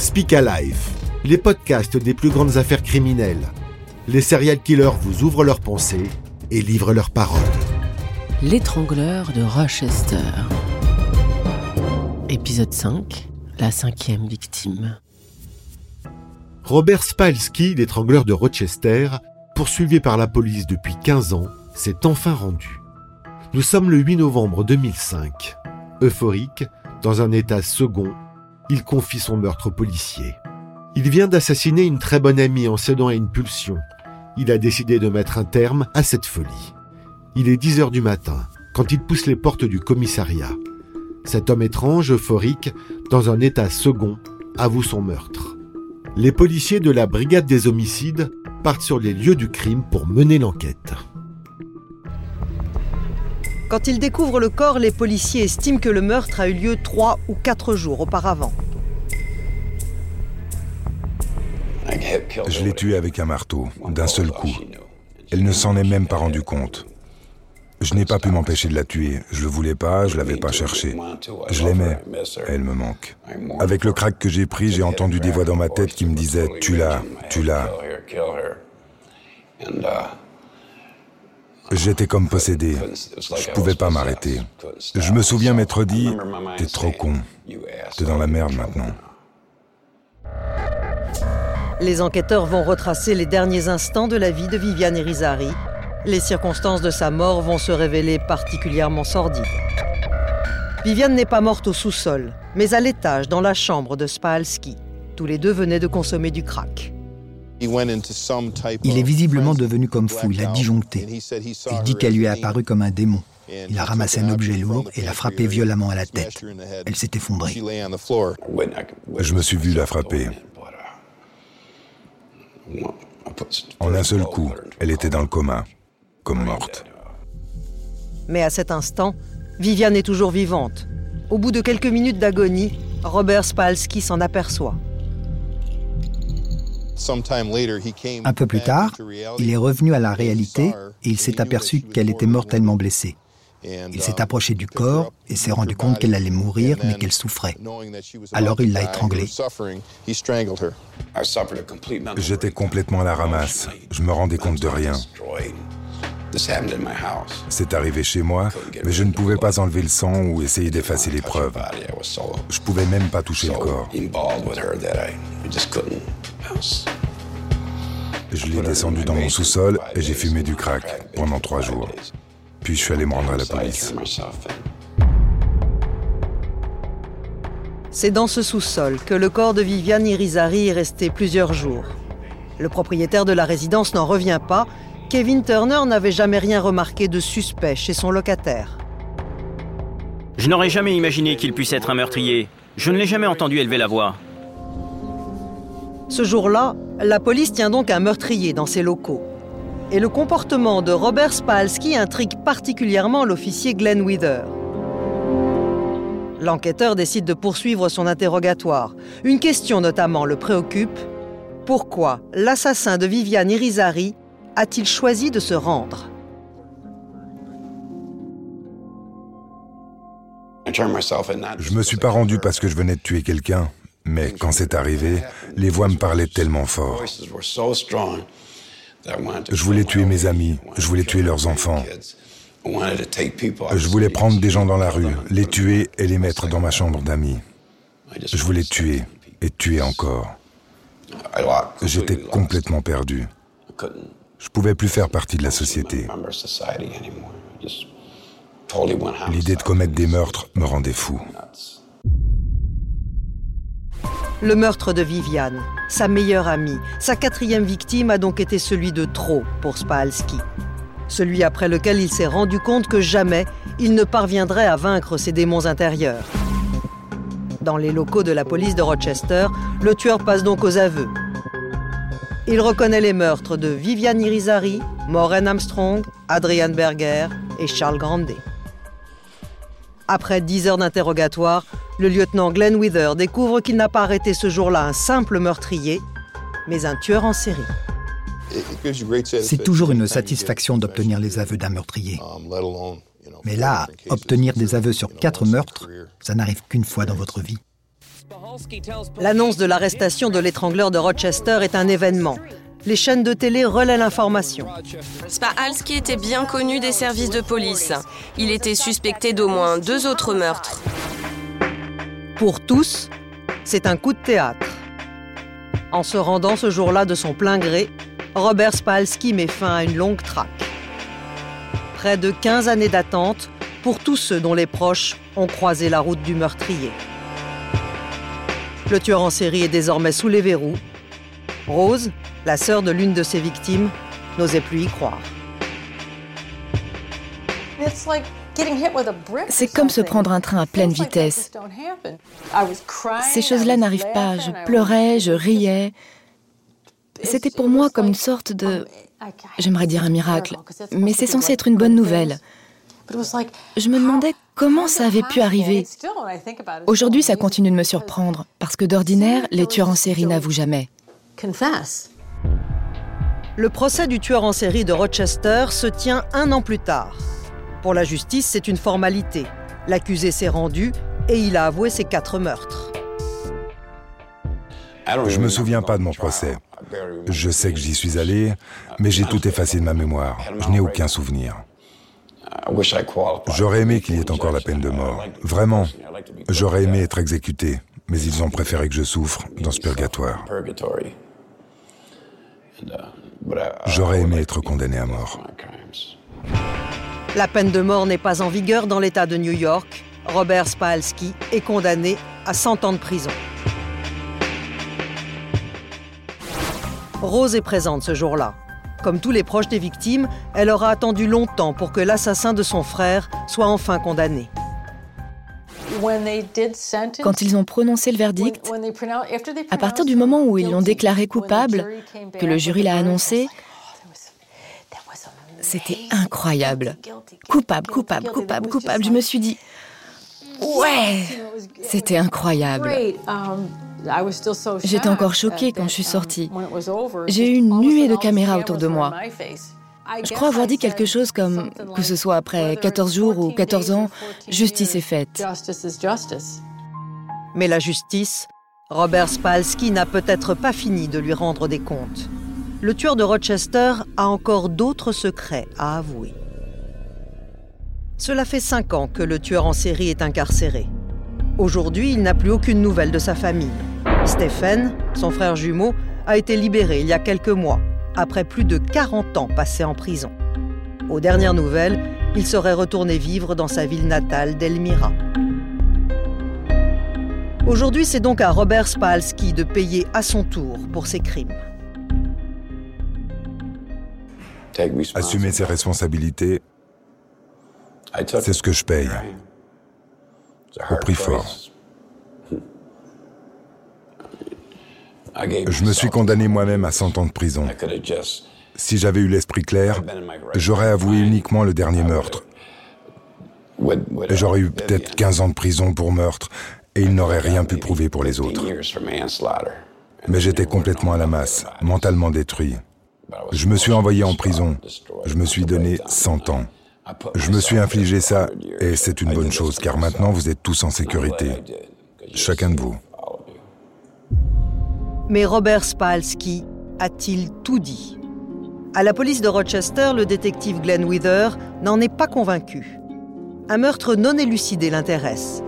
Speak Alive, les podcasts des plus grandes affaires criminelles. Les serial killers vous ouvrent leurs pensées et livrent leurs paroles. L'étrangleur de Rochester. Épisode 5. La cinquième victime. Robert Spalski, l'étrangleur de Rochester, poursuivi par la police depuis 15 ans, s'est enfin rendu. Nous sommes le 8 novembre 2005. Euphorique, dans un état second, il confie son meurtre au policier. Il vient d'assassiner une très bonne amie en cédant à une pulsion. Il a décidé de mettre un terme à cette folie. Il est 10 heures du matin quand il pousse les portes du commissariat. Cet homme étrange, euphorique, dans un état second, avoue son meurtre. Les policiers de la brigade des homicides partent sur les lieux du crime pour mener l'enquête. Quand ils découvrent le corps, les policiers estiment que le meurtre a eu lieu trois ou quatre jours auparavant. Je l'ai tué avec un marteau, d'un seul coup. Elle ne s'en est même pas rendue compte. Je n'ai pas pu m'empêcher de la tuer. Je le voulais pas, je l'avais pas cherché. Je l'aimais. Elle me manque. Avec le crack que j'ai pris, j'ai entendu des voix dans ma tête qui me disaient Tu l'as, tu l'as. J'étais comme possédé. Je pouvais pas m'arrêter. Je me souviens m'être dit T'es trop con. T'es dans la merde maintenant. Les enquêteurs vont retracer les derniers instants de la vie de Viviane Irizarry. Les circonstances de sa mort vont se révéler particulièrement sordides. Viviane n'est pas morte au sous-sol, mais à l'étage, dans la chambre de Spalski. Tous les deux venaient de consommer du crack. Il est visiblement devenu comme fou, il a disjoncté. Il dit qu'elle lui est apparue comme un démon. Il a ramassé un objet lourd et l'a frappé violemment à la tête. Elle s'est effondrée. Je me suis vu la frapper. En un seul coup, elle était dans le coma, comme morte. Mais à cet instant, Viviane est toujours vivante. Au bout de quelques minutes d'agonie, Robert Spalski s'en aperçoit. Un peu plus tard, il est revenu à la réalité et il s'est aperçu qu'elle était mortellement blessée. Il s'est approché du corps et s'est rendu compte qu'elle allait mourir mais qu'elle souffrait. Alors il l'a étranglée. J'étais complètement à la ramasse. Je me rendais compte de rien. C'est arrivé chez moi, mais je ne pouvais pas enlever le sang ou essayer d'effacer les preuves. Je pouvais même pas toucher le corps. Je l'ai descendu dans mon sous-sol et j'ai fumé du crack pendant trois jours. Puis je suis allé me rendre à la police. C'est dans ce sous-sol que le corps de Viviane Irizarry est resté plusieurs jours. Le propriétaire de la résidence n'en revient pas. Kevin Turner n'avait jamais rien remarqué de suspect chez son locataire. Je n'aurais jamais imaginé qu'il puisse être un meurtrier. Je ne l'ai jamais entendu élever la voix. Ce jour-là, la police tient donc un meurtrier dans ses locaux. Et le comportement de Robert Spalski intrigue particulièrement l'officier Glenn Wither. L'enquêteur décide de poursuivre son interrogatoire. Une question notamment le préoccupe. Pourquoi l'assassin de Viviane Irizarry a-t-il choisi de se rendre? Je me suis pas rendu parce que je venais de tuer quelqu'un, mais quand c'est arrivé, les voix me parlaient tellement fort. Je voulais tuer mes amis, je voulais tuer leurs enfants. Je voulais prendre des gens dans la rue, les tuer et les mettre dans ma chambre d'amis. Je voulais tuer et tuer encore. J'étais complètement perdu. Je pouvais plus faire partie de la société. L'idée de commettre des meurtres me rendait fou. Le meurtre de Viviane, sa meilleure amie, sa quatrième victime a donc été celui de trop pour Spalski. Celui après lequel il s'est rendu compte que jamais il ne parviendrait à vaincre ses démons intérieurs. Dans les locaux de la police de Rochester, le tueur passe donc aux aveux. Il reconnaît les meurtres de Viviane Irizarry, Maureen Armstrong, Adrian Berger et Charles Grandet. Après dix heures d'interrogatoire, le lieutenant Glenn Wither découvre qu'il n'a pas arrêté ce jour-là un simple meurtrier, mais un tueur en série. C'est toujours une satisfaction d'obtenir les aveux d'un meurtrier. Mais là, obtenir des aveux sur quatre meurtres, ça n'arrive qu'une fois dans votre vie. L'annonce de l'arrestation de l'étrangleur de Rochester est un événement. Les chaînes de télé relaient l'information. Spahalski était bien connu des services de police. Il était suspecté d'au moins deux autres meurtres. Pour tous, c'est un coup de théâtre. En se rendant ce jour-là de son plein gré, Robert Spalski met fin à une longue traque. Près de 15 années d'attente pour tous ceux dont les proches ont croisé la route du meurtrier. Le tueur en série est désormais sous les verrous. Rose, la sœur de l'une de ses victimes, n'osait plus y croire. C'est comme se prendre un train à pleine vitesse. Ces choses-là n'arrivent pas. Je pleurais, je riais. C'était pour moi comme une sorte de... J'aimerais dire un miracle, mais c'est censé être une bonne nouvelle. Je me demandais comment ça avait pu arriver. Aujourd'hui, ça continue de me surprendre, parce que d'ordinaire, les tueurs en série n'avouent jamais. Le procès du tueur en série de Rochester se tient un an plus tard. Pour la justice, c'est une formalité. L'accusé s'est rendu et il a avoué ses quatre meurtres. Je ne me souviens pas de mon procès. Je sais que j'y suis allé, mais j'ai tout effacé de ma mémoire. Je n'ai aucun souvenir. J'aurais aimé qu'il y ait encore la peine de mort. Vraiment. J'aurais aimé être exécuté, mais ils ont préféré que je souffre dans ce purgatoire. J'aurais aimé être condamné à mort. La peine de mort n'est pas en vigueur dans l'État de New York. Robert Spalski est condamné à 100 ans de prison. Rose est présente ce jour-là. Comme tous les proches des victimes, elle aura attendu longtemps pour que l'assassin de son frère soit enfin condamné. Quand ils ont prononcé le verdict, à partir du moment où ils l'ont déclaré coupable, que le jury l'a annoncé, c'était incroyable. Coupable, coupable, coupable, coupable. Je me suis dit, ouais, c'était incroyable. J'étais encore choquée quand je suis sortie. J'ai eu une nuée de caméras autour de moi. Je crois avoir dit quelque chose comme que ce soit après 14 jours ou 14 ans, justice est faite. Mais la justice, Robert Spalski n'a peut-être pas fini de lui rendre des comptes. Le tueur de Rochester a encore d'autres secrets à avouer. Cela fait cinq ans que le tueur en série est incarcéré. Aujourd'hui, il n'a plus aucune nouvelle de sa famille. Stephen, son frère jumeau, a été libéré il y a quelques mois, après plus de 40 ans passés en prison. Aux dernières nouvelles, il serait retourné vivre dans sa ville natale d'Elmira. Aujourd'hui, c'est donc à Robert Spalski de payer à son tour pour ses crimes. Assumer ses responsabilités, c'est ce que je paye. Au prix fort. Je me suis condamné moi-même à 100 ans de prison. Si j'avais eu l'esprit clair, j'aurais avoué uniquement le dernier meurtre. J'aurais eu peut-être 15 ans de prison pour meurtre et il n'aurait rien pu prouver pour les autres. Mais j'étais complètement à la masse, mentalement détruit. Je me suis envoyé en prison. Je me suis donné 100 ans. Je me suis infligé ça et c'est une bonne chose car maintenant vous êtes tous en sécurité. Chacun de vous. Mais Robert Spalski a-t-il tout dit? À la police de Rochester, le détective Glenn Wither n'en est pas convaincu. Un meurtre non élucidé l'intéresse.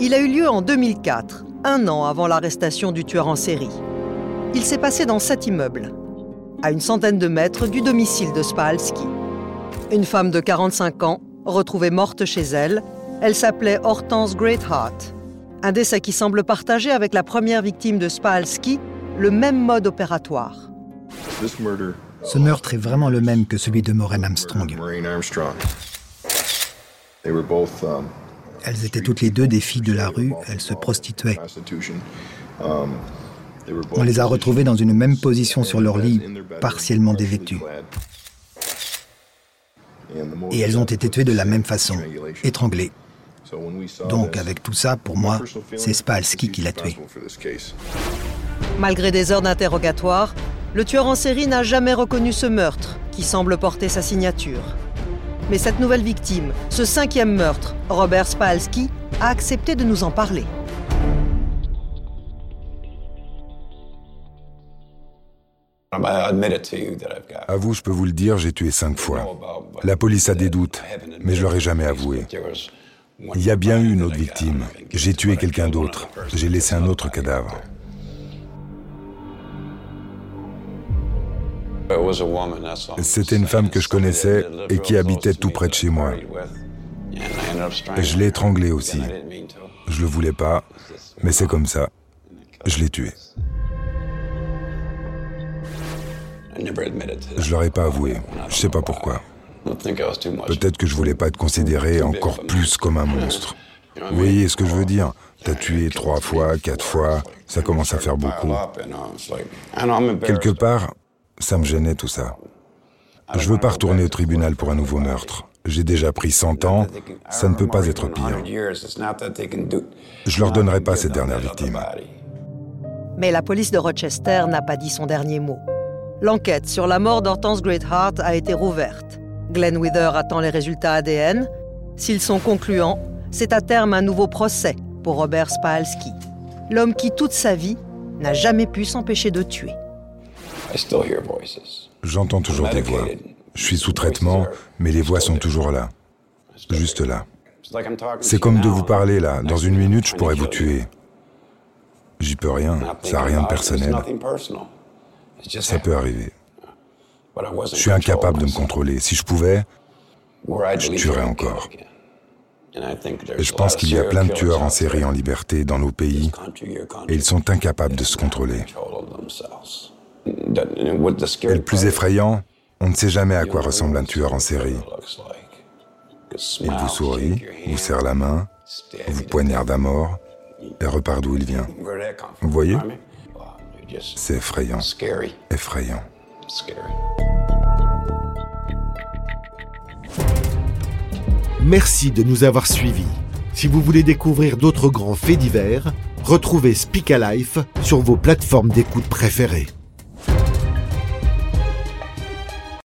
Il a eu lieu en 2004, un an avant l'arrestation du tueur en série. Il s'est passé dans cet immeuble, à une centaine de mètres du domicile de Spalski. Une femme de 45 ans, retrouvée morte chez elle, elle s'appelait Hortense Greatheart. Un décès qui semble partager avec la première victime de Spalski le même mode opératoire. Ce meurtre est vraiment le même que celui de Maureen Armstrong. Elles étaient toutes les deux des filles de la rue, elles se prostituaient. On les a retrouvées dans une même position sur leur lit, partiellement dévêtues. Et elles ont été tuées de la même façon, étranglées. Donc avec tout ça, pour moi, c'est Spalski qui l'a tué. Malgré des heures d'interrogatoire, le tueur en série n'a jamais reconnu ce meurtre qui semble porter sa signature. Mais cette nouvelle victime, ce cinquième meurtre, Robert Spalski, a accepté de nous en parler. Avoue, je peux vous le dire, j'ai tué cinq fois. La police a des doutes, mais je leur ai jamais avoué. Il y a bien eu une autre victime. J'ai tué quelqu'un d'autre. J'ai laissé un autre cadavre. C'était une femme que je connaissais et qui habitait tout près de chez moi. Je l'ai étranglée aussi. Je le voulais pas, mais c'est comme ça. Je l'ai tuée. Je leur ai pas avoué. Je sais pas pourquoi. Peut-être que je voulais pas être considéré encore plus comme un monstre. Vous voyez ce que je veux dire? T'as tué trois fois, quatre fois, ça commence à faire beaucoup. Quelque part, ça me gênait tout ça. Je veux pas retourner au tribunal pour un nouveau meurtre. J'ai déjà pris 100 ans, ça ne peut pas être pire. Je leur donnerai pas cette dernière victime. Mais la police de Rochester n'a pas dit son dernier mot. L'enquête sur la mort d'Hortense Greatheart a été rouverte. Glenn Wither attend les résultats ADN. S'ils sont concluants, c'est à terme un nouveau procès pour Robert Spalski, l'homme qui toute sa vie n'a jamais pu s'empêcher de tuer. J'entends toujours des voix. Je suis sous traitement, mais les voix sont toujours là. Juste là. C'est comme de vous parler là. Dans une minute, je pourrais vous tuer. J'y peux rien. Ça n'a rien de personnel. Ça peut arriver. Je suis incapable de me contrôler. Si je pouvais, je tuerais encore. Et je pense qu'il y a plein de tueurs en série en liberté dans nos pays et ils sont incapables de se contrôler. Et le plus effrayant, on ne sait jamais à quoi ressemble un tueur en série. Il vous sourit, vous serre la main, vous poignarde à mort et repart d'où il vient. Vous voyez? C'est effrayant. Effrayant. Merci de nous avoir suivis. Si vous voulez découvrir d'autres grands faits divers, retrouvez Speak Life sur vos plateformes d'écoute préférées.